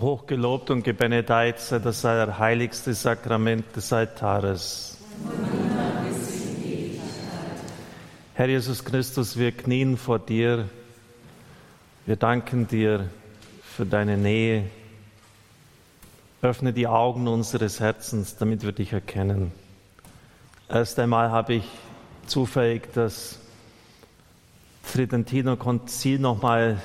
Hochgelobt und gebenedeit sei das heiligste Sakrament des Altares. Herr Jesus Christus, wir knien vor dir. Wir danken dir für deine Nähe. Öffne die Augen unseres Herzens, damit wir dich erkennen. Erst einmal habe ich zufällig das Tridentino Konzil nochmal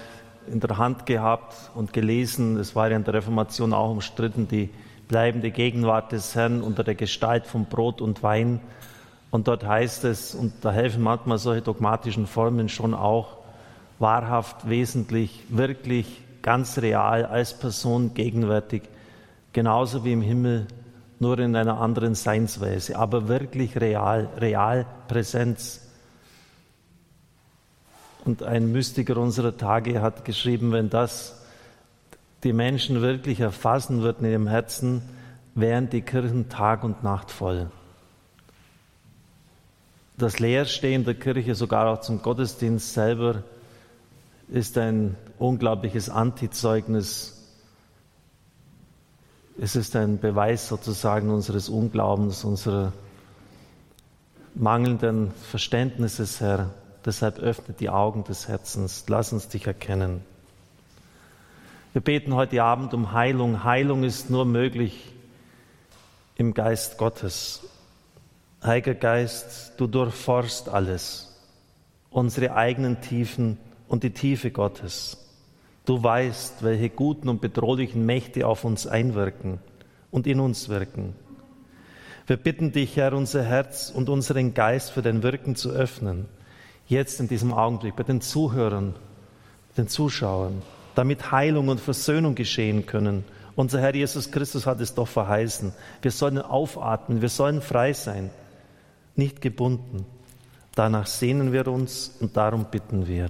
in der Hand gehabt und gelesen. Es war ja in der Reformation auch umstritten, die bleibende Gegenwart des Herrn unter der Gestalt von Brot und Wein. Und dort heißt es, und da helfen manchmal solche dogmatischen Formen schon auch, wahrhaft, wesentlich, wirklich, ganz real, als Person gegenwärtig, genauso wie im Himmel, nur in einer anderen Seinsweise, aber wirklich real, real Präsenz. Und ein Mystiker unserer Tage hat geschrieben, wenn das die Menschen wirklich erfassen würden in ihrem Herzen, wären die Kirchen Tag und Nacht voll. Das Leerstehen der Kirche, sogar auch zum Gottesdienst selber, ist ein unglaubliches Antizeugnis. Es ist ein Beweis sozusagen unseres Unglaubens, unserer mangelnden Verständnisses, Herr. Deshalb öffne die Augen des Herzens, lass uns dich erkennen. Wir beten heute Abend um Heilung. Heilung ist nur möglich im Geist Gottes. Heiliger Geist, du durchforst alles, unsere eigenen Tiefen und die Tiefe Gottes. Du weißt, welche guten und bedrohlichen Mächte auf uns einwirken und in uns wirken. Wir bitten dich, Herr, unser Herz und unseren Geist für dein Wirken zu öffnen jetzt in diesem Augenblick bei den Zuhörern, den Zuschauern, damit Heilung und Versöhnung geschehen können. Unser Herr Jesus Christus hat es doch verheißen. Wir sollen aufatmen, wir sollen frei sein, nicht gebunden. Danach sehnen wir uns und darum bitten wir.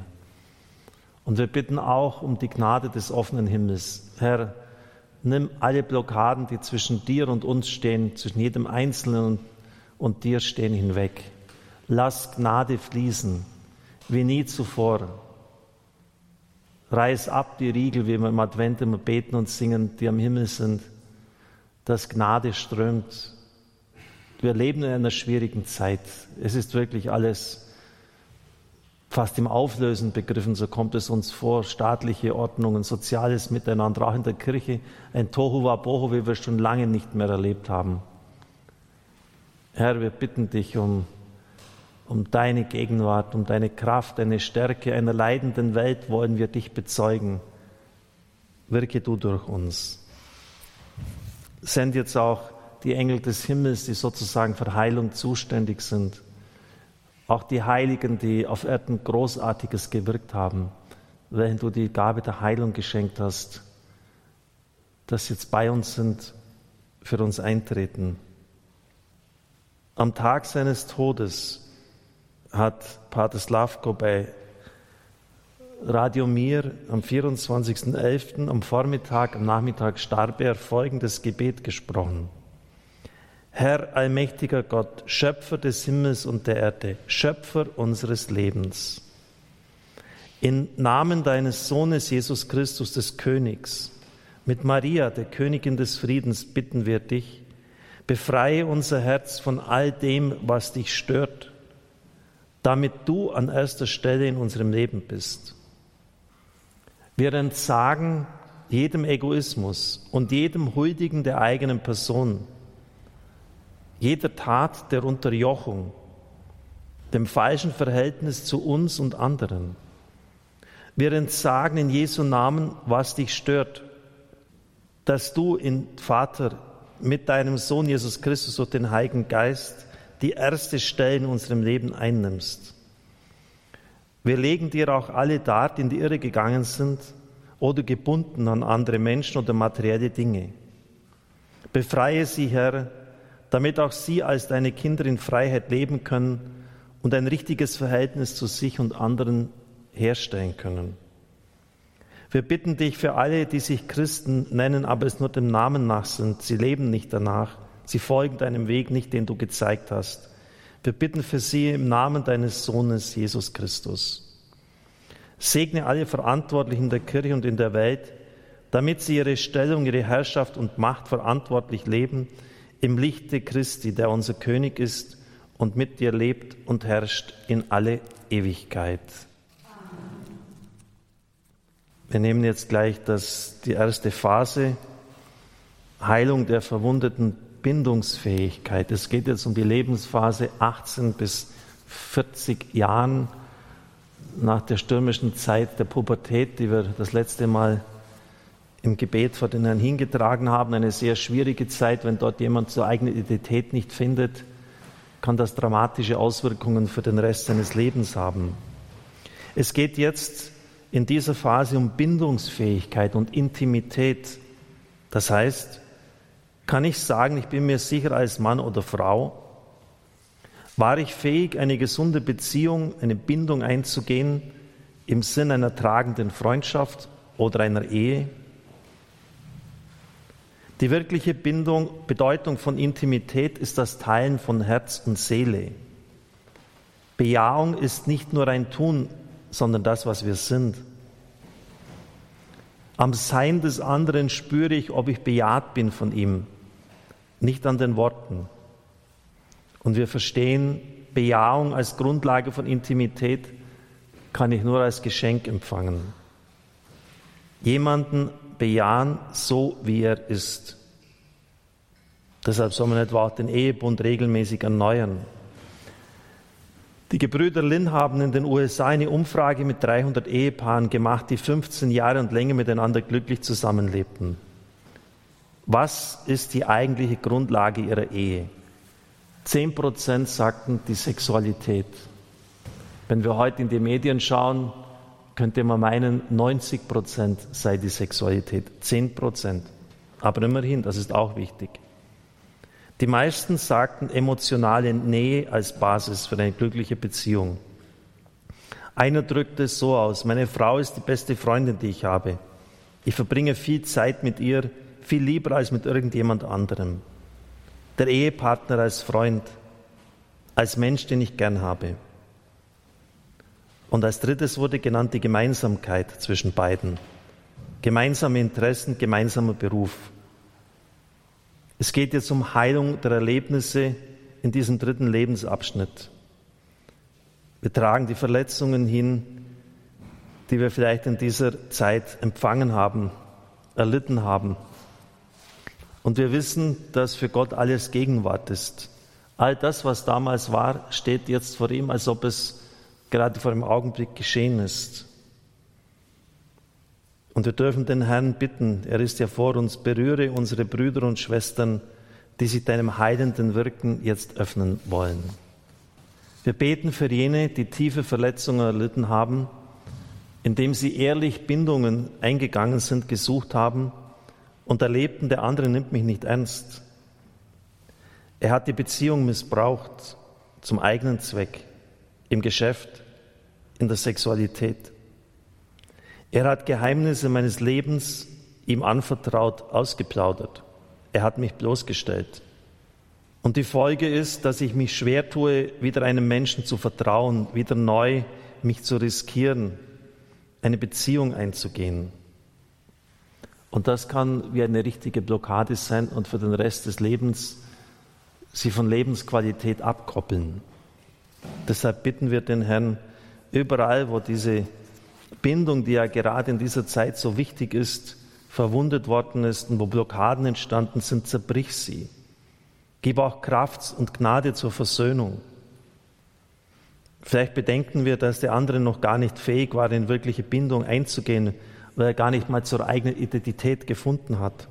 Und wir bitten auch um die Gnade des offenen Himmels. Herr, nimm alle Blockaden, die zwischen dir und uns stehen, zwischen jedem Einzelnen und, dir stehen, hinweg. Lass Gnade fließen wie nie zuvor. Reiß ab die Riegel, wie wir im Advent immer beten und singen, die am Himmel sind, dass Gnade strömt. Wir leben in einer schwierigen Zeit. Es ist wirklich alles fast im Auflösen begriffen, so kommt es uns vor. Staatliche Ordnungen, soziales Miteinander, auch in der Kirche, ein Tohu Wabohu, wie wir schon lange nicht mehr erlebt haben. Herr, wir bitten dich um um deine Gegenwart, um deine Kraft, deine Stärke einer leidenden Welt wollen wir dich bezeugen. Wirke du durch uns. Send jetzt auch die Engel des Himmels, die sozusagen für Heilung zuständig sind. Auch die Heiligen, die auf Erden Großartiges gewirkt haben, welchen du die Gabe der Heilung geschenkt hast, dass jetzt bei uns sind, für uns eintreten. Am Tag seines Todes hat Pater Slavko bei Radio Mir am 24.11. am Vormittag, am Nachmittag starb er folgendes Gebet gesprochen. Herr allmächtiger Gott, Schöpfer des Himmels und der Erde, Schöpfer unseres Lebens. In Namen deines Sohnes Jesus Christus des Königs, mit Maria, der Königin des Friedens, bitten wir dich, befreie unser Herz von all dem, was dich stört damit du an erster Stelle in unserem Leben bist. Wir entsagen jedem Egoismus und jedem Huldigen der eigenen Person, jeder Tat der Unterjochung, dem falschen Verhältnis zu uns und anderen. Wir entsagen in Jesu Namen, was dich stört, dass du in Vater mit deinem Sohn Jesus Christus und den Heiligen Geist die erste Stelle in unserem Leben einnimmst. Wir legen dir auch alle dar, die in die Irre gegangen sind oder gebunden an andere Menschen oder materielle Dinge. Befreie sie, Herr, damit auch sie als deine Kinder in Freiheit leben können und ein richtiges Verhältnis zu sich und anderen herstellen können. Wir bitten dich für alle, die sich Christen nennen, aber es nur dem Namen nach sind. Sie leben nicht danach. Sie folgen deinem Weg nicht, den du gezeigt hast. Wir bitten für sie im Namen deines Sohnes Jesus Christus. Segne alle Verantwortlichen der Kirche und in der Welt, damit sie ihre Stellung, ihre Herrschaft und Macht verantwortlich leben im Lichte Christi, der unser König ist und mit dir lebt und herrscht in alle Ewigkeit. Wir nehmen jetzt gleich das, die erste Phase, Heilung der verwundeten Bindungsfähigkeit. Es geht jetzt um die Lebensphase 18 bis 40 Jahren nach der stürmischen Zeit der Pubertät, die wir das letzte Mal im Gebet vor den Herrn hingetragen haben. Eine sehr schwierige Zeit, wenn dort jemand zur eigenen Identität nicht findet, kann das dramatische Auswirkungen für den Rest seines Lebens haben. Es geht jetzt in dieser Phase um Bindungsfähigkeit und Intimität. Das heißt, kann ich sagen, ich bin mir sicher als Mann oder Frau, war ich fähig, eine gesunde Beziehung, eine Bindung einzugehen im Sinn einer tragenden Freundschaft oder einer Ehe? Die wirkliche Bindung, Bedeutung von Intimität ist das Teilen von Herz und Seele. Bejahung ist nicht nur ein Tun, sondern das, was wir sind. Am Sein des anderen spüre ich, ob ich bejaht bin von ihm, nicht an den Worten. Und wir verstehen, Bejahung als Grundlage von Intimität kann ich nur als Geschenk empfangen. Jemanden bejahen, so wie er ist. Deshalb soll man etwa auch den Ehebund regelmäßig erneuern. Die Gebrüder Lin haben in den USA eine Umfrage mit 300 Ehepaaren gemacht, die 15 Jahre und länger miteinander glücklich zusammenlebten. Was ist die eigentliche Grundlage ihrer Ehe? Zehn Prozent sagten die Sexualität. Wenn wir heute in die Medien schauen, könnte man meinen, 90 Prozent sei die Sexualität. Zehn Prozent. Aber immerhin, das ist auch wichtig. Die meisten sagten emotionale Nähe als Basis für eine glückliche Beziehung. Einer drückte es so aus, meine Frau ist die beste Freundin, die ich habe. Ich verbringe viel Zeit mit ihr, viel lieber als mit irgendjemand anderem der Ehepartner als Freund, als Mensch, den ich gern habe. Und als drittes wurde genannt die Gemeinsamkeit zwischen beiden. Gemeinsame Interessen, gemeinsamer Beruf. Es geht jetzt um Heilung der Erlebnisse in diesem dritten Lebensabschnitt. Wir tragen die Verletzungen hin, die wir vielleicht in dieser Zeit empfangen haben, erlitten haben. Und wir wissen, dass für Gott alles Gegenwart ist. All das, was damals war, steht jetzt vor ihm, als ob es gerade vor dem Augenblick geschehen ist. Und wir dürfen den Herrn bitten, er ist ja vor uns, berühre unsere Brüder und Schwestern, die sich deinem heilenden Wirken jetzt öffnen wollen. Wir beten für jene, die tiefe Verletzungen erlitten haben, indem sie ehrlich Bindungen eingegangen sind, gesucht haben und erlebten, der andere nimmt mich nicht ernst. Er hat die Beziehung missbraucht zum eigenen Zweck, im Geschäft, in der Sexualität. Er hat Geheimnisse meines Lebens ihm anvertraut, ausgeplaudert. Er hat mich bloßgestellt. Und die Folge ist, dass ich mich schwer tue, wieder einem Menschen zu vertrauen, wieder neu mich zu riskieren, eine Beziehung einzugehen. Und das kann wie eine richtige Blockade sein und für den Rest des Lebens sie von Lebensqualität abkoppeln. Deshalb bitten wir den Herrn, überall, wo diese Bindung, die ja gerade in dieser Zeit so wichtig ist, verwundet worden ist und wo Blockaden entstanden sind, zerbrich sie. Gib auch Kraft und Gnade zur Versöhnung. Vielleicht bedenken wir, dass der andere noch gar nicht fähig war, in wirkliche Bindung einzugehen weil er gar nicht mal zur eigenen Identität gefunden hat.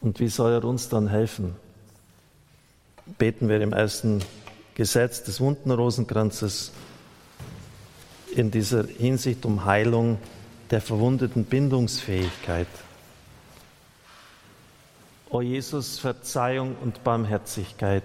Und wie soll er uns dann helfen? Beten wir im ersten Gesetz des wunden Rosenkranzes in dieser Hinsicht um Heilung der verwundeten Bindungsfähigkeit. O Jesus, Verzeihung und Barmherzigkeit.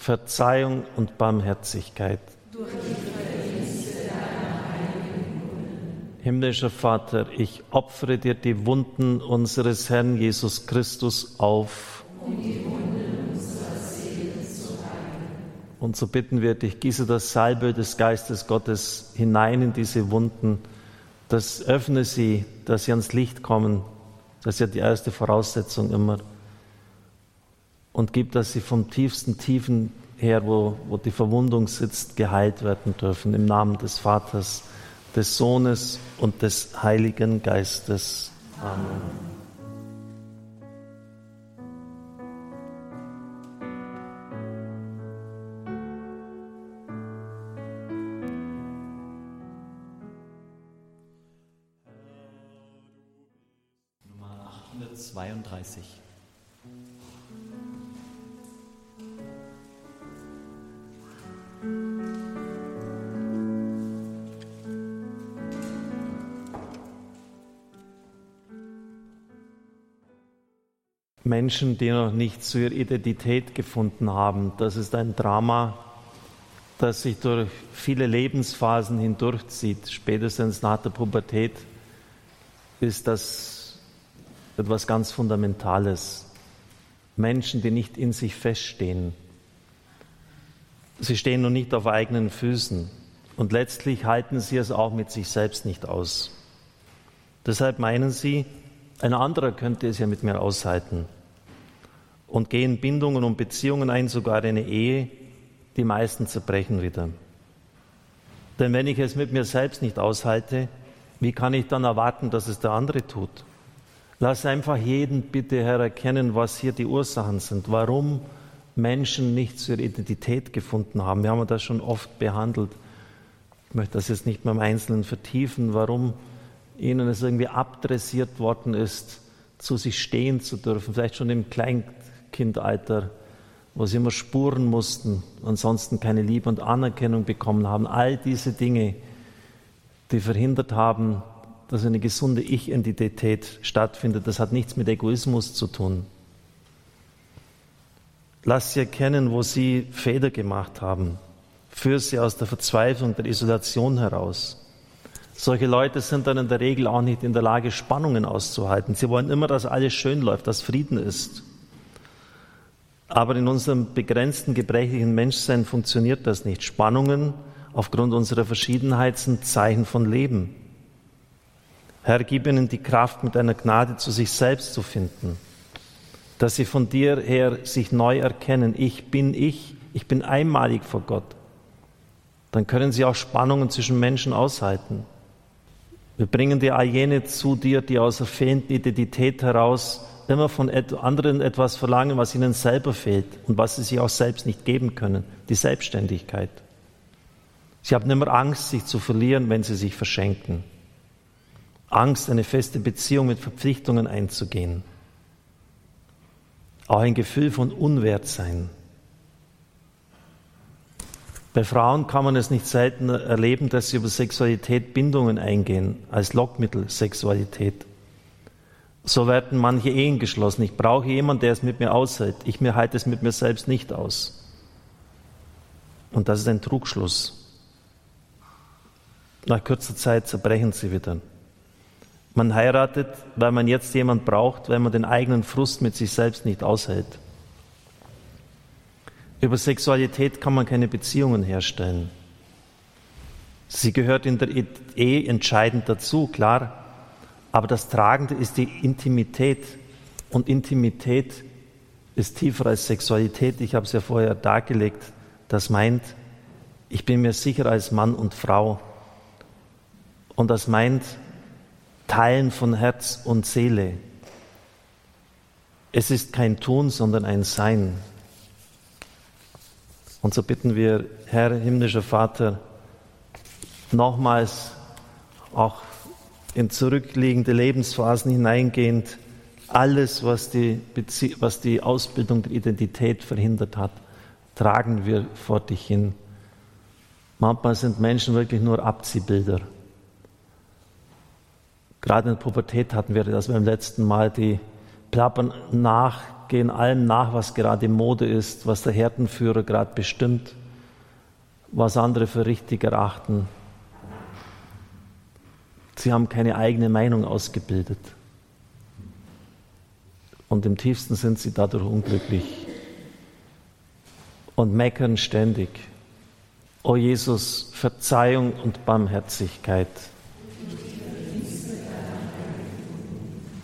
Verzeihung und Barmherzigkeit. Himmlischer Vater, ich opfere dir die Wunden unseres Herrn Jesus Christus auf. Und so bitten wir dich, gieße das Salbe des Geistes Gottes hinein in diese Wunden, das öffne sie, dass sie ans Licht kommen. Das ist ja die erste Voraussetzung immer. Und gib, dass sie vom tiefsten Tiefen her, wo, wo die Verwundung sitzt, geheilt werden dürfen. Im Namen des Vaters, des Sohnes und des Heiligen Geistes. Amen. Menschen, die noch nicht zu ihrer Identität gefunden haben. Das ist ein Drama, das sich durch viele Lebensphasen hindurchzieht. Spätestens nach der Pubertät ist das etwas ganz Fundamentales. Menschen, die nicht in sich feststehen. Sie stehen noch nicht auf eigenen Füßen und letztlich halten sie es auch mit sich selbst nicht aus. Deshalb meinen sie, ein anderer könnte es ja mit mir aushalten und gehen Bindungen und Beziehungen ein, sogar eine Ehe, die meisten zerbrechen wieder. Denn wenn ich es mit mir selbst nicht aushalte, wie kann ich dann erwarten, dass es der andere tut? Lass einfach jeden bitte, Herr, erkennen, was hier die Ursachen sind, warum Menschen nicht zur Identität gefunden haben. Wir haben das schon oft behandelt. Ich möchte das jetzt nicht mehr im Einzelnen vertiefen, warum ihnen es irgendwie abdressiert worden ist, zu sich stehen zu dürfen, vielleicht schon im Klein Kindalter, wo sie immer spuren mussten, ansonsten keine Liebe und Anerkennung bekommen haben. All diese Dinge, die verhindert haben, dass eine gesunde Ich-Identität stattfindet, das hat nichts mit Egoismus zu tun. Lass sie erkennen, wo sie Fehler gemacht haben. Führ sie aus der Verzweiflung, der Isolation heraus. Solche Leute sind dann in der Regel auch nicht in der Lage, Spannungen auszuhalten. Sie wollen immer, dass alles schön läuft, dass Frieden ist. Aber in unserem begrenzten, gebrechlichen Menschsein funktioniert das nicht. Spannungen aufgrund unserer Verschiedenheit sind Zeichen von Leben. Herr, gib ihnen die Kraft, mit deiner Gnade zu sich selbst zu finden, dass sie von dir her sich neu erkennen. Ich bin ich, ich bin einmalig vor Gott. Dann können sie auch Spannungen zwischen Menschen aushalten. Wir bringen dir all jene zu dir, die aus der fehlenden Identität heraus immer von anderen etwas verlangen, was ihnen selber fehlt und was sie sich auch selbst nicht geben können, die Selbstständigkeit. Sie haben immer Angst, sich zu verlieren, wenn sie sich verschenken. Angst, eine feste Beziehung mit Verpflichtungen einzugehen. Auch ein Gefühl von Unwertsein. Bei Frauen kann man es nicht selten erleben, dass sie über Sexualität Bindungen eingehen, als Lockmittel Sexualität. So werden manche Ehen geschlossen. Ich brauche jemanden, der es mit mir aushält. Ich mir halte es mit mir selbst nicht aus. Und das ist ein Trugschluss. Nach kurzer Zeit zerbrechen sie wieder. Man heiratet, weil man jetzt jemand braucht, weil man den eigenen Frust mit sich selbst nicht aushält. Über Sexualität kann man keine Beziehungen herstellen. Sie gehört in der Ehe entscheidend dazu, klar, aber das Tragende ist die Intimität. Und Intimität ist tiefer als Sexualität. Ich habe es ja vorher dargelegt. Das meint, ich bin mir sicher als Mann und Frau. Und das meint Teilen von Herz und Seele. Es ist kein Tun, sondern ein Sein. Und so bitten wir, Herr himmlischer Vater, nochmals auch in zurückliegende Lebensphasen hineingehend, alles, was die, Bezie was die Ausbildung der Identität verhindert hat, tragen wir vor dich hin. Manchmal sind Menschen wirklich nur Abziehbilder. Gerade in der Pubertät hatten wir das beim letzten Mal, die plappern nach, gehen allem nach, was gerade Mode ist, was der Härtenführer gerade bestimmt, was andere für richtig erachten. Sie haben keine eigene Meinung ausgebildet. Und im tiefsten sind sie dadurch unglücklich und meckern ständig. O Jesus, Verzeihung und Barmherzigkeit.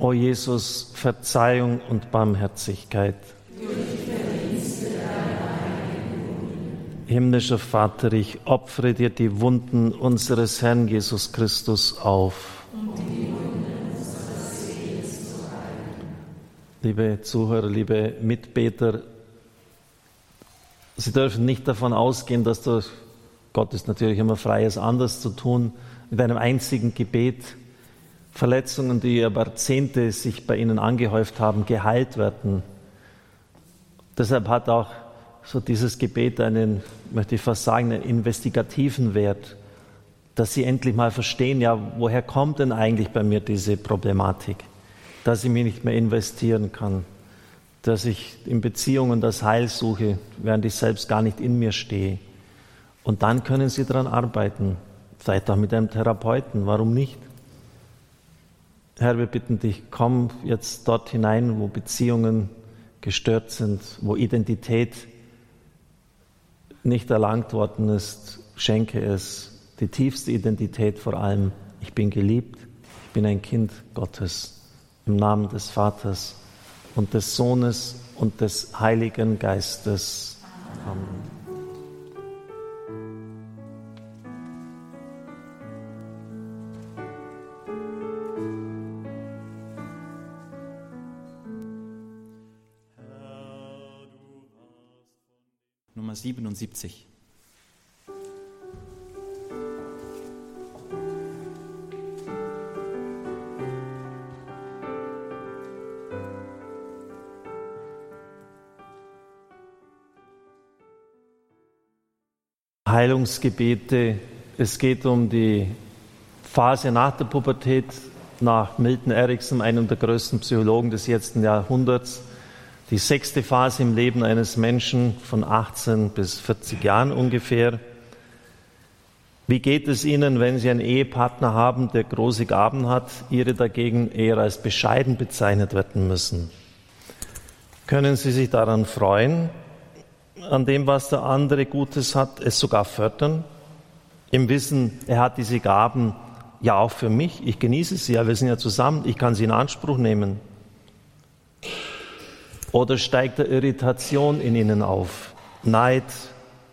O Jesus, Verzeihung und Barmherzigkeit. Himmlischer Vater, ich opfere dir die Wunden unseres Herrn Jesus Christus auf. Liebe Zuhörer, liebe Mitbeter, Sie dürfen nicht davon ausgehen, dass du, Gott ist natürlich immer frei, es anders zu tun, mit einem einzigen Gebet Verletzungen, die über Jahrzehnte sich bei ihnen angehäuft haben, geheilt werden. Deshalb hat auch so dieses Gebet einen, möchte ich fast sagen, einen investigativen Wert, dass sie endlich mal verstehen, ja, woher kommt denn eigentlich bei mir diese Problematik, dass ich mich nicht mehr investieren kann, dass ich in Beziehungen das Heil suche, während ich selbst gar nicht in mir stehe. Und dann können sie daran arbeiten, vielleicht auch mit einem Therapeuten, warum nicht? Herr, wir bitten dich, komm jetzt dort hinein, wo Beziehungen gestört sind, wo Identität nicht erlangt worden ist. Schenke es, die tiefste Identität vor allem. Ich bin geliebt, ich bin ein Kind Gottes. Im Namen des Vaters und des Sohnes und des Heiligen Geistes. Amen. Nummer 77. Heilungsgebete. Es geht um die Phase nach der Pubertät, nach Milton Erickson, einem der größten Psychologen des letzten Jahrhunderts die sechste Phase im Leben eines Menschen von 18 bis 40 Jahren ungefähr. Wie geht es Ihnen, wenn Sie einen Ehepartner haben, der große Gaben hat, Ihre dagegen eher als bescheiden bezeichnet werden müssen? Können Sie sich daran freuen, an dem, was der andere Gutes hat, es sogar fördern? Im Wissen, er hat diese Gaben ja auch für mich, ich genieße sie ja, wir sind ja zusammen, ich kann sie in Anspruch nehmen. Oder steigt der Irritation in ihnen auf? Neid,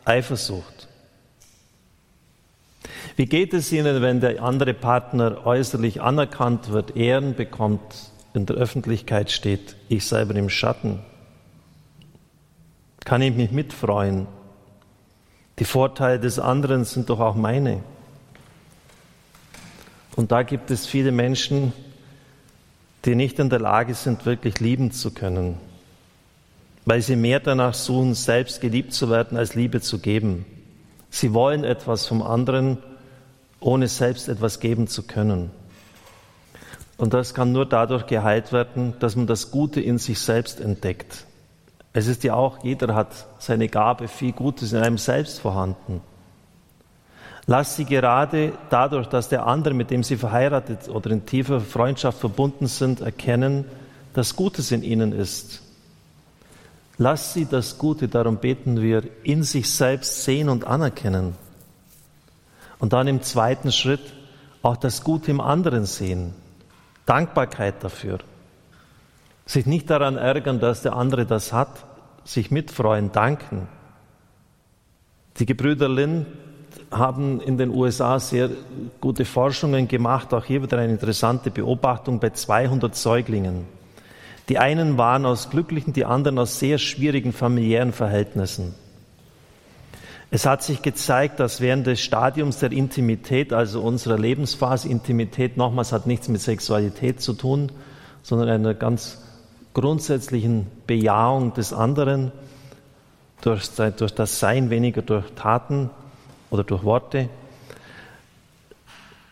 Eifersucht? Wie geht es Ihnen, wenn der andere Partner äußerlich anerkannt wird, Ehren bekommt, in der Öffentlichkeit steht, ich selber im Schatten? Kann ich mich mitfreuen? Die Vorteile des anderen sind doch auch meine. Und da gibt es viele Menschen, die nicht in der Lage sind, wirklich lieben zu können weil sie mehr danach suchen, selbst geliebt zu werden, als Liebe zu geben. Sie wollen etwas vom anderen, ohne selbst etwas geben zu können. Und das kann nur dadurch geheilt werden, dass man das Gute in sich selbst entdeckt. Es ist ja auch, jeder hat seine Gabe, viel Gutes in einem selbst vorhanden. Lass sie gerade dadurch, dass der andere, mit dem sie verheiratet oder in tiefer Freundschaft verbunden sind, erkennen, dass Gutes in ihnen ist. Lass sie das Gute, darum beten wir, in sich selbst sehen und anerkennen. Und dann im zweiten Schritt auch das Gute im anderen sehen. Dankbarkeit dafür. Sich nicht daran ärgern, dass der andere das hat, sich mitfreuen, danken. Die Gebrüder Lynn haben in den USA sehr gute Forschungen gemacht, auch hier wieder eine interessante Beobachtung bei 200 Säuglingen. Die einen waren aus glücklichen, die anderen aus sehr schwierigen familiären Verhältnissen. Es hat sich gezeigt, dass während des Stadiums der Intimität, also unserer Lebensphase, Intimität nochmals hat nichts mit Sexualität zu tun, sondern einer ganz grundsätzlichen Bejahung des anderen durch, durch das Sein, weniger durch Taten oder durch Worte,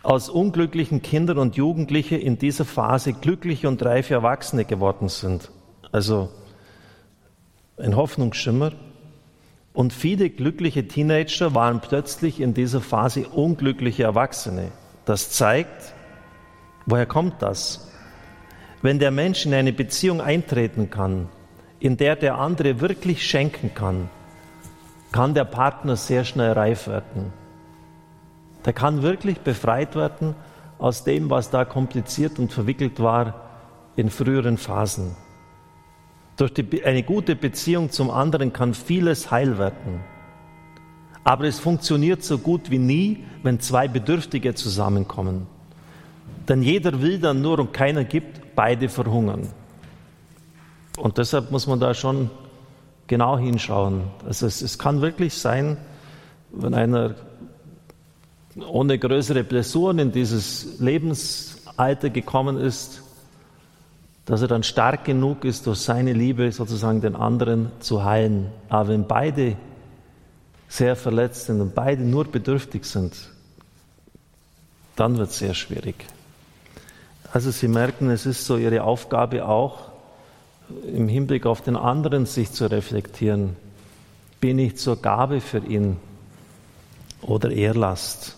aus unglücklichen Kindern und Jugendliche in dieser Phase glückliche und reife Erwachsene geworden sind. Also ein Hoffnungsschimmer. Und viele glückliche Teenager waren plötzlich in dieser Phase unglückliche Erwachsene. Das zeigt, woher kommt das? Wenn der Mensch in eine Beziehung eintreten kann, in der der andere wirklich schenken kann, kann der Partner sehr schnell reif werden. Der kann wirklich befreit werden aus dem, was da kompliziert und verwickelt war in früheren Phasen. Durch die, eine gute Beziehung zum anderen kann vieles heil werden. Aber es funktioniert so gut wie nie, wenn zwei Bedürftige zusammenkommen. Denn jeder will dann nur und keiner gibt, beide verhungern. Und deshalb muss man da schon genau hinschauen. Also es, es kann wirklich sein, wenn einer ohne größere Blessuren in dieses Lebensalter gekommen ist, dass er dann stark genug ist, durch seine Liebe sozusagen den anderen zu heilen. Aber wenn beide sehr verletzt sind und beide nur bedürftig sind, dann wird es sehr schwierig. Also Sie merken, es ist so Ihre Aufgabe auch, im Hinblick auf den anderen sich zu reflektieren. Bin ich zur Gabe für ihn oder eher Last?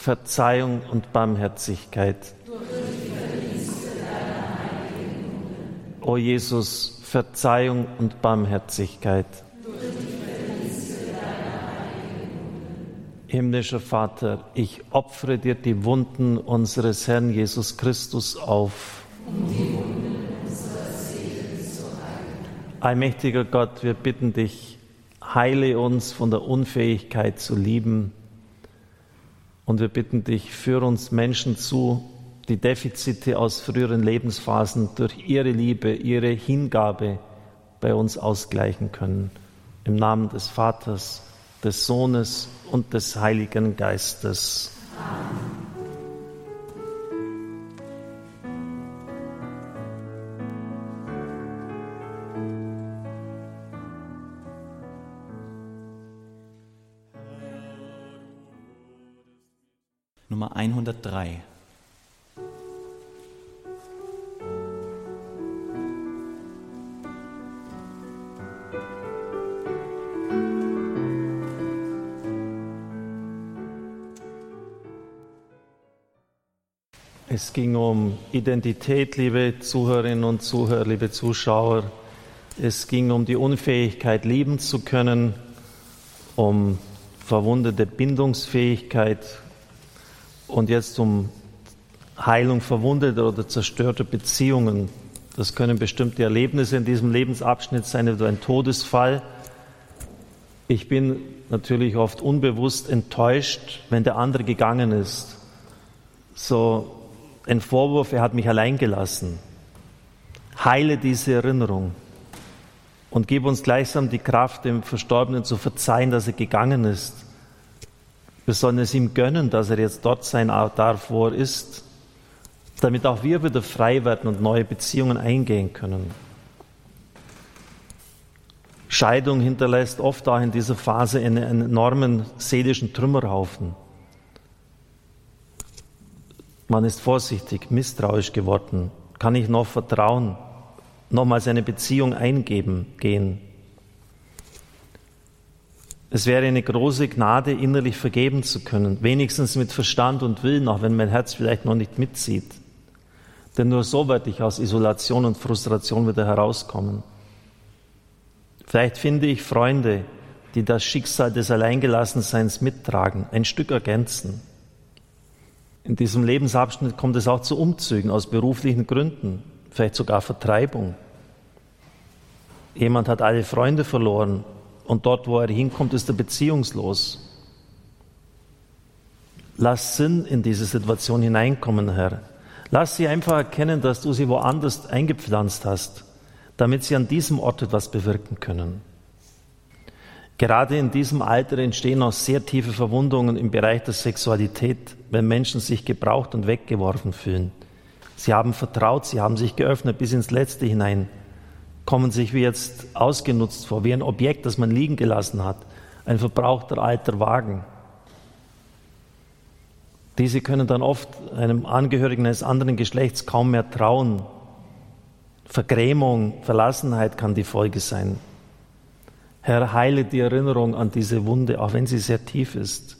Verzeihung und Barmherzigkeit. O Jesus, Verzeihung und Barmherzigkeit. Himmlischer Vater, ich opfere dir die Wunden unseres Herrn Jesus Christus auf. Allmächtiger Gott, wir bitten dich, heile uns von der Unfähigkeit zu lieben. Und wir bitten dich, führe uns Menschen zu, die Defizite aus früheren Lebensphasen durch ihre Liebe, ihre Hingabe bei uns ausgleichen können. Im Namen des Vaters, des Sohnes und des Heiligen Geistes. Amen. Nummer 103. Es ging um Identität, liebe Zuhörerinnen und Zuhörer, liebe Zuschauer. Es ging um die Unfähigkeit, lieben zu können, um verwundete Bindungsfähigkeit und jetzt um Heilung verwundeter oder zerstörter Beziehungen. Das können bestimmte Erlebnisse in diesem Lebensabschnitt sein oder ein Todesfall. Ich bin natürlich oft unbewusst enttäuscht, wenn der andere gegangen ist. So ein Vorwurf, er hat mich allein gelassen. Heile diese Erinnerung und gib uns gleichsam die Kraft, dem Verstorbenen zu verzeihen, dass er gegangen ist. Wir sollen es ihm gönnen, dass er jetzt dort sein darf, wo er ist damit auch wir wieder frei werden und neue Beziehungen eingehen können. Scheidung hinterlässt oft auch in dieser Phase einen, enormen seelischen Trümmerhaufen. Man ist vorsichtig, misstrauisch geworden. Kann ich noch vertrauen, nochmal seine Beziehung eingeben, gehen? Es wäre eine große Gnade, innerlich vergeben zu können, wenigstens mit Verstand und Willen, auch wenn mein Herz vielleicht noch nicht mitzieht. Denn nur so werde ich aus Isolation und Frustration wieder herauskommen. Vielleicht finde ich Freunde, die das Schicksal des Alleingelassenseins mittragen, ein Stück ergänzen. In diesem Lebensabschnitt kommt es auch zu Umzügen aus beruflichen Gründen, vielleicht sogar Vertreibung. Jemand hat alle Freunde verloren und dort, wo er hinkommt, ist er beziehungslos. Lass Sinn in diese Situation hineinkommen, Herr. Lass sie einfach erkennen, dass du sie woanders eingepflanzt hast, damit sie an diesem Ort etwas bewirken können. Gerade in diesem Alter entstehen auch sehr tiefe Verwundungen im Bereich der Sexualität, wenn Menschen sich gebraucht und weggeworfen fühlen. Sie haben vertraut, sie haben sich geöffnet bis ins Letzte hinein, kommen sich wie jetzt ausgenutzt vor, wie ein Objekt, das man liegen gelassen hat, ein verbrauchter alter Wagen. Diese können dann oft einem Angehörigen eines anderen Geschlechts kaum mehr trauen. Vergrämung, Verlassenheit kann die Folge sein. Herr, heile die Erinnerung an diese Wunde, auch wenn sie sehr tief ist.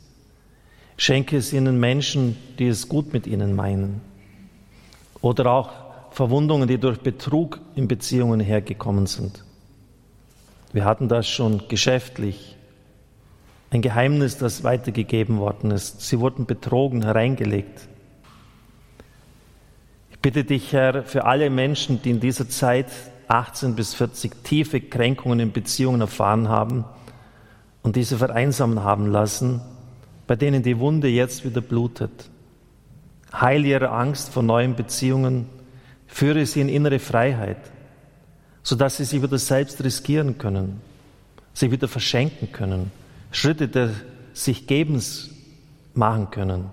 Schenke es ihnen Menschen, die es gut mit ihnen meinen. Oder auch Verwundungen, die durch Betrug in Beziehungen hergekommen sind. Wir hatten das schon geschäftlich, ein Geheimnis, das weitergegeben worden ist. Sie wurden betrogen, hereingelegt. Ich bitte dich, Herr, für alle Menschen, die in dieser Zeit 18 bis 40 tiefe Kränkungen in Beziehungen erfahren haben und diese vereinsamen haben lassen, bei denen die Wunde jetzt wieder blutet. Heile ihre Angst vor neuen Beziehungen, führe sie in innere Freiheit, sodass sie sich wieder selbst riskieren können, sich wieder verschenken können Schritte des sich Gebens machen können,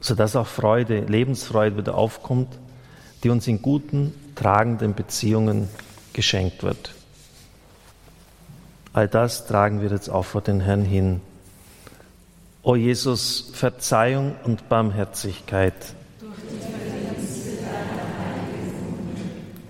sodass auch Freude, Lebensfreude wieder aufkommt, die uns in guten, tragenden Beziehungen geschenkt wird. All das tragen wir jetzt auch vor den Herrn hin. O Jesus, Verzeihung und Barmherzigkeit.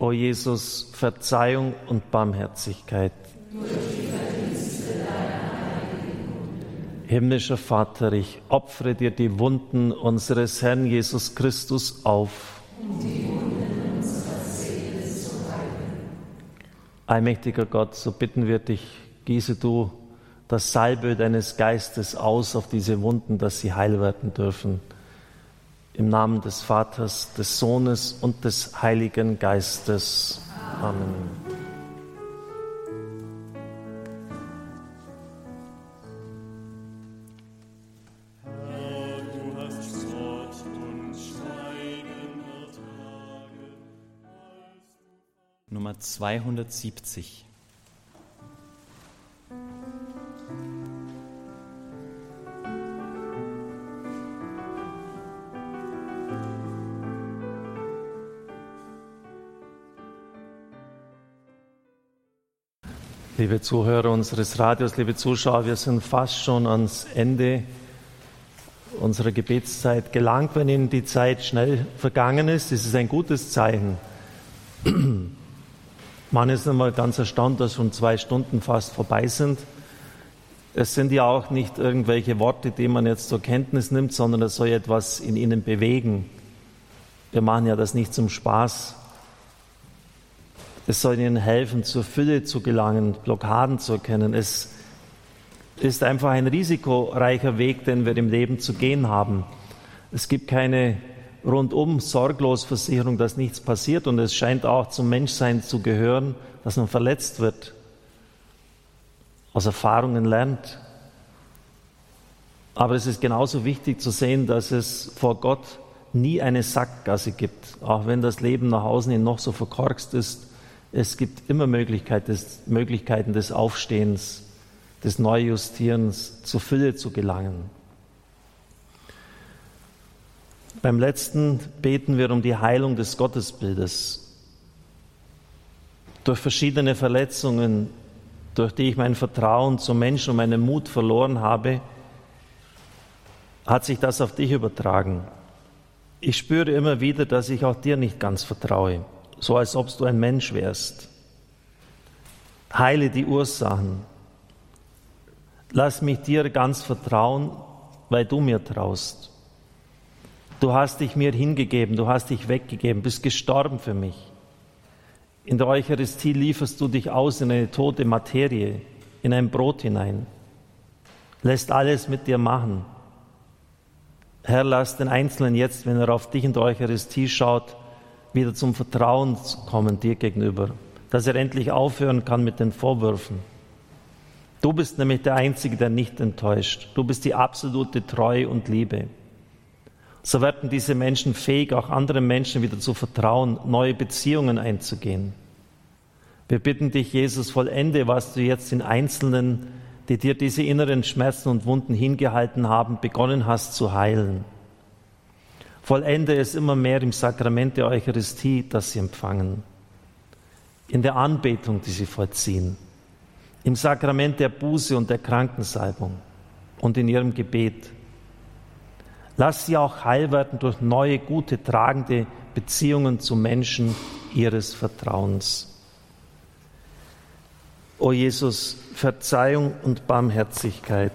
O Jesus, Verzeihung und Barmherzigkeit. Himmlischer Vater, ich opfere dir die Wunden unseres Herrn Jesus Christus auf. Allmächtiger Gott, so bitten wir dich, gieße du das Salbe deines Geistes aus auf diese Wunden, dass sie heil werden dürfen. Im Namen des Vaters, des Sohnes und des Heiligen Geistes. Amen. Nummer 270. Liebe Zuhörer unseres Radios, liebe Zuschauer, wir sind fast schon ans Ende unserer Gebetszeit gelangt. Wenn Ihnen die Zeit schnell vergangen ist, ist es ein gutes Zeichen. Man ist einmal ganz erstaunt, dass schon zwei Stunden fast vorbei sind. Es sind ja auch nicht irgendwelche Worte, die man jetzt zur Kenntnis nimmt, sondern es soll etwas in ihnen bewegen. Wir machen ja das nicht zum Spaß. Es soll ihnen helfen, zur Fülle zu gelangen, Blockaden zu erkennen. Es ist einfach ein risikoreicher Weg, den wir im Leben zu gehen haben. Es gibt keine rundum sorglos Versicherung, dass nichts passiert und es scheint auch zum Menschsein zu gehören, dass man verletzt wird, aus Erfahrungen lernt. Aber es ist genauso wichtig zu sehen, dass es vor Gott nie eine Sackgasse gibt, auch wenn das Leben nach außen hin noch so verkorkst ist. Es gibt immer Möglichkeit des, Möglichkeiten des Aufstehens, des Neujustierens, zur Fülle zu gelangen. Beim letzten beten wir um die Heilung des Gottesbildes. Durch verschiedene Verletzungen, durch die ich mein Vertrauen zum Menschen und meinen Mut verloren habe, hat sich das auf dich übertragen. Ich spüre immer wieder, dass ich auch dir nicht ganz vertraue, so als ob du ein Mensch wärst. Heile die Ursachen. Lass mich dir ganz vertrauen, weil du mir traust. Du hast dich mir hingegeben, du hast dich weggegeben, bist gestorben für mich. In der Eucharistie lieferst du dich aus in eine tote Materie, in ein Brot hinein, lässt alles mit dir machen. Herr, lass den Einzelnen jetzt, wenn er auf dich in der Eucharistie schaut, wieder zum Vertrauen kommen dir gegenüber, dass er endlich aufhören kann mit den Vorwürfen. Du bist nämlich der Einzige, der nicht enttäuscht. Du bist die absolute Treue und Liebe so werden diese Menschen fähig, auch anderen Menschen wieder zu vertrauen, neue Beziehungen einzugehen. Wir bitten dich, Jesus, vollende, was du jetzt in Einzelnen, die dir diese inneren Schmerzen und Wunden hingehalten haben, begonnen hast zu heilen. Vollende es immer mehr im Sakrament der Eucharistie, das sie empfangen, in der Anbetung, die sie vollziehen, im Sakrament der Buße und der Krankensalbung und in ihrem Gebet. Lass sie auch heil werden durch neue, gute, tragende Beziehungen zu Menschen ihres Vertrauens. O Jesus, Verzeihung und Barmherzigkeit.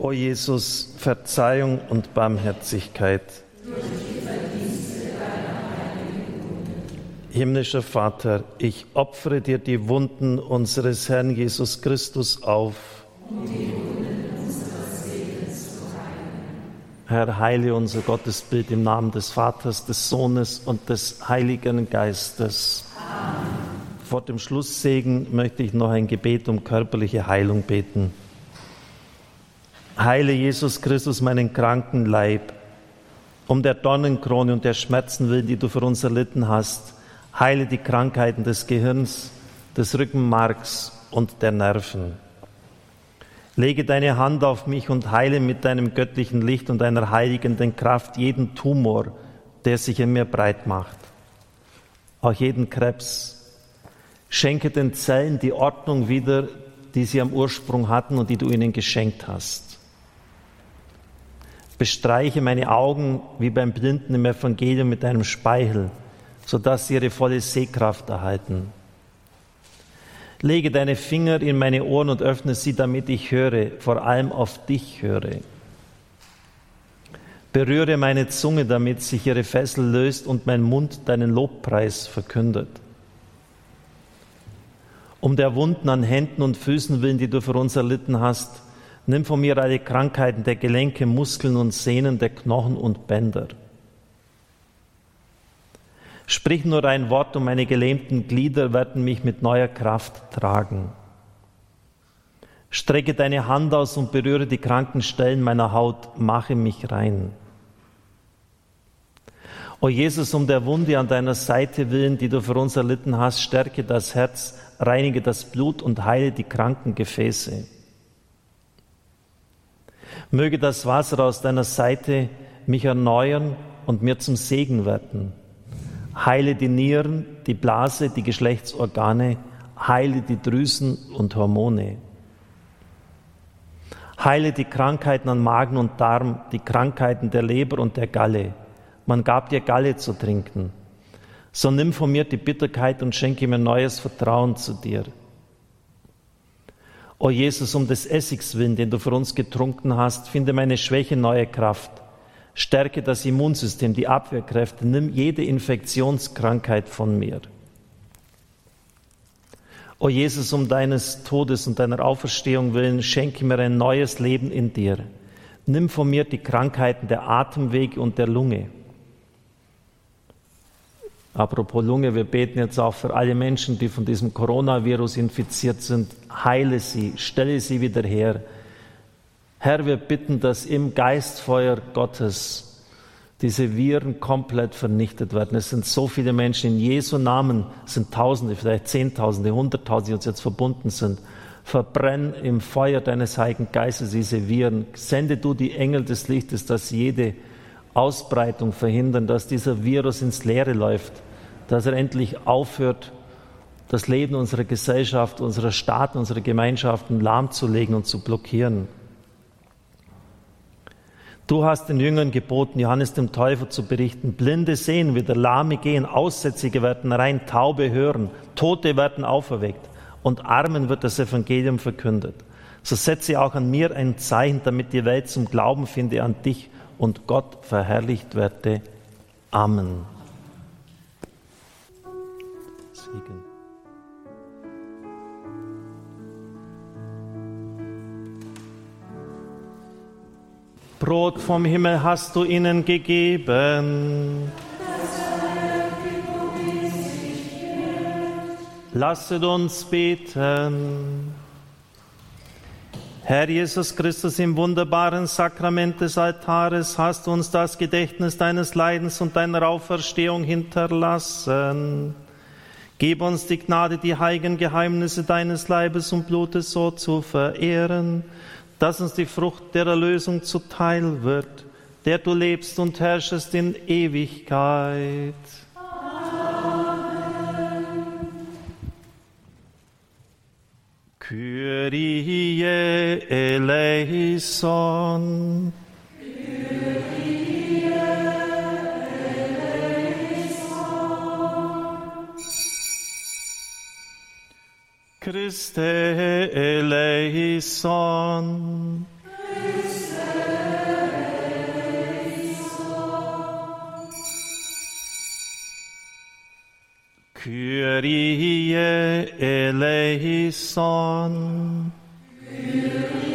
O Jesus, Verzeihung und Barmherzigkeit. Himmlischer Vater, ich opfere dir die Wunden unseres Herrn Jesus Christus auf. Herr, heile unser Gottesbild im Namen des Vaters, des Sohnes und des Heiligen Geistes. Amen. Vor dem Schlusssegen möchte ich noch ein Gebet um körperliche Heilung beten. Heile Jesus Christus meinen kranken Leib Um der Dornenkrone und der Schmerzen willen, die du für uns erlitten hast, heile die Krankheiten des Gehirns, des Rückenmarks und der Nerven. Lege deine Hand auf mich und heile mit deinem göttlichen Licht und deiner heiligenden Kraft jeden Tumor, der sich in mir breit macht, auch jeden Krebs. Schenke den Zellen die Ordnung wieder, die sie am Ursprung hatten und die du ihnen geschenkt hast bestreiche meine Augen wie beim Blinden im Evangelium mit einem Speichel, sodass sie ihre volle Sehkraft erhalten. Lege deine Finger in meine Ohren und öffne sie, damit ich höre, vor allem auf dich höre. Berühre meine Zunge, damit sich ihre Fessel löst und mein Mund deinen Lobpreis verkündet. Um der Wunden an Händen und Füßen willen, die du für uns erlitten hast, Nimm von mir alle Krankheiten der Gelenke, Muskeln und Sehnen, der Knochen und Bänder. Sprich nur ein Wort und meine gelähmten Glieder werden mich mit neuer Kraft tragen. Strecke deine Hand aus und berühre die kranken Stellen meiner Haut, mache mich rein. O Jesus, um der Wunde an deiner Seite willen, die du für uns erlitten hast, stärke das Herz, reinige das Blut und heile die kranken Gefäße. Möge das Wasser aus deiner Seite mich erneuern und mir zum Segen werden. Heile die Nieren, die Blase, die Geschlechtsorgane, heile die Drüsen und Hormone. Heile die Krankheiten an Magen und Darm, die Krankheiten der Leber und der Galle. Man gab dir Galle zu trinken. So nimm von mir die Bitterkeit und schenke mir neues Vertrauen zu dir. O Jesus, um des Essigs willen, den du für uns getrunken hast, finde meine Schwäche neue Kraft. Stärke das Immunsystem, die Abwehrkräfte, nimm jede Infektionskrankheit von mir. O Jesus, um deines Todes und deiner Auferstehung willen, schenke mir ein neues Leben in dir. Nimm von mir die Krankheiten der Atemwege und der Lunge. Apropos Lunge, wir beten jetzt auch für alle Menschen, die von diesem Coronavirus infiziert sind. Heile sie, stelle sie wieder her. Herr, wir bitten, dass im Geistfeuer Gottes diese Viren komplett vernichtet werden. Es sind so viele Menschen in Jesu Namen, sind Tausende, vielleicht Zehntausende, Hunderttausende, die uns jetzt verbunden sind. Verbrenn im Feuer deines Heiligen Geistes diese Viren. Sende du die Engel des Lichtes, dass jede Ausbreitung verhindern, dass dieser Virus ins Leere läuft, dass er endlich aufhört, das Leben unserer Gesellschaft, unserer Staaten, unserer Gemeinschaften lahmzulegen und zu blockieren. Du hast den Jüngern geboten, Johannes dem Täufer zu berichten, Blinde sehen wieder, Lahme gehen, Aussätzige werden rein, Taube hören, Tote werden auferweckt und Armen wird das Evangelium verkündet. So setze auch an mir ein Zeichen, damit die Welt zum Glauben finde an dich und Gott verherrlicht werde. Amen. Segen. Brot vom Himmel hast du ihnen gegeben. Lasset uns beten. Herr Jesus Christus, im wunderbaren Sakrament des Altares hast du uns das Gedächtnis deines Leidens und deiner Auferstehung hinterlassen. Gib uns die Gnade, die heiligen Geheimnisse deines Leibes und Blutes so zu verehren, dass uns die Frucht der Erlösung zuteil wird, der du lebst und herrschest in Ewigkeit. Kyrie eleison. Kyrie eleison. Christe eleison. Kyrie eleison. Kyrie